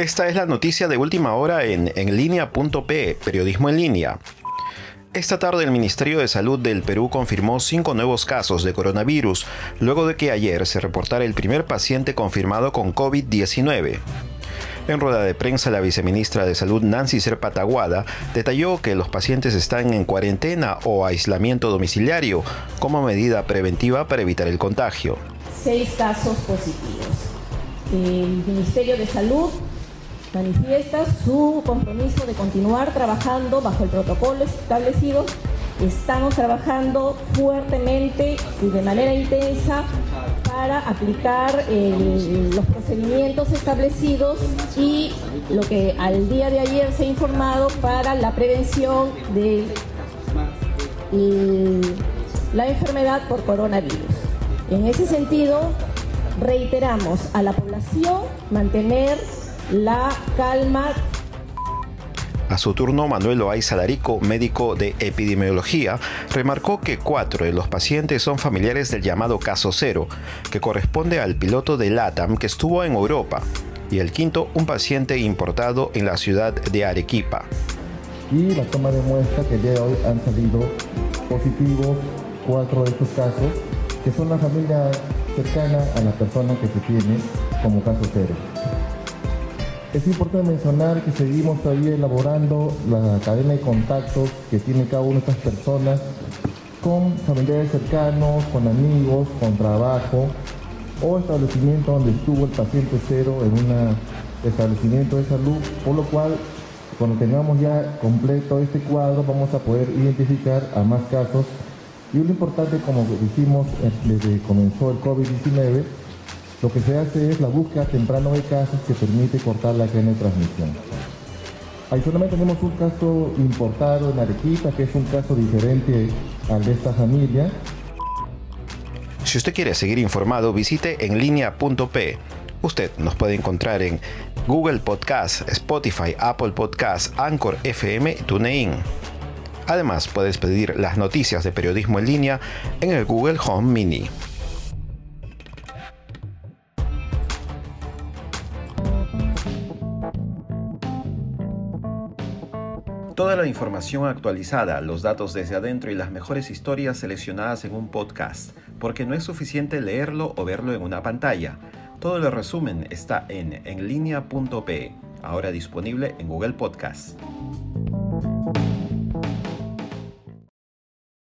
Esta es la noticia de última hora en enlinea.p, periodismo en línea. Esta tarde el Ministerio de Salud del Perú confirmó cinco nuevos casos de coronavirus, luego de que ayer se reportara el primer paciente confirmado con COVID-19. En rueda de prensa, la viceministra de Salud Nancy Serpataguada detalló que los pacientes están en cuarentena o aislamiento domiciliario como medida preventiva para evitar el contagio. Seis casos positivos. El Ministerio de Salud manifiesta su compromiso de continuar trabajando bajo el protocolo establecido. Estamos trabajando fuertemente y de manera intensa para aplicar los procedimientos establecidos y lo que al día de ayer se ha informado para la prevención de la enfermedad por coronavirus. En ese sentido, reiteramos a la población mantener la calma. A su turno, Manuel Loaiza Darico, médico de epidemiología, remarcó que cuatro de los pacientes son familiares del llamado caso cero, que corresponde al piloto de LATAM que estuvo en Europa, y el quinto, un paciente importado en la ciudad de Arequipa. Y la toma demuestra que el día de hoy han salido positivos cuatro de estos casos, que son la familia cercana a la persona que se tiene como caso cero. Es importante mencionar que seguimos todavía elaborando la cadena de contactos que tiene cada una de estas personas con familiares cercanos, con amigos, con trabajo o establecimiento donde estuvo el paciente cero en un establecimiento de salud, por lo cual cuando tengamos ya completo este cuadro vamos a poder identificar a más casos. Y lo importante como dijimos eh, desde que comenzó el COVID-19 lo que se hace es la búsqueda temprana de casos que permite cortar la cadena de transmisión. Adicionalmente tenemos un caso importado en Arequipa, que es un caso diferente al de esta familia. Si usted quiere seguir informado, visite en línea.p. Usted nos puede encontrar en Google Podcast, Spotify, Apple Podcast, Anchor FM, TuneIn. Además, puedes pedir las noticias de periodismo en línea en el Google Home Mini. Toda la información actualizada, los datos desde adentro y las mejores historias seleccionadas en un podcast, porque no es suficiente leerlo o verlo en una pantalla. Todo el resumen está en enlinea.pe, ahora disponible en Google Podcast.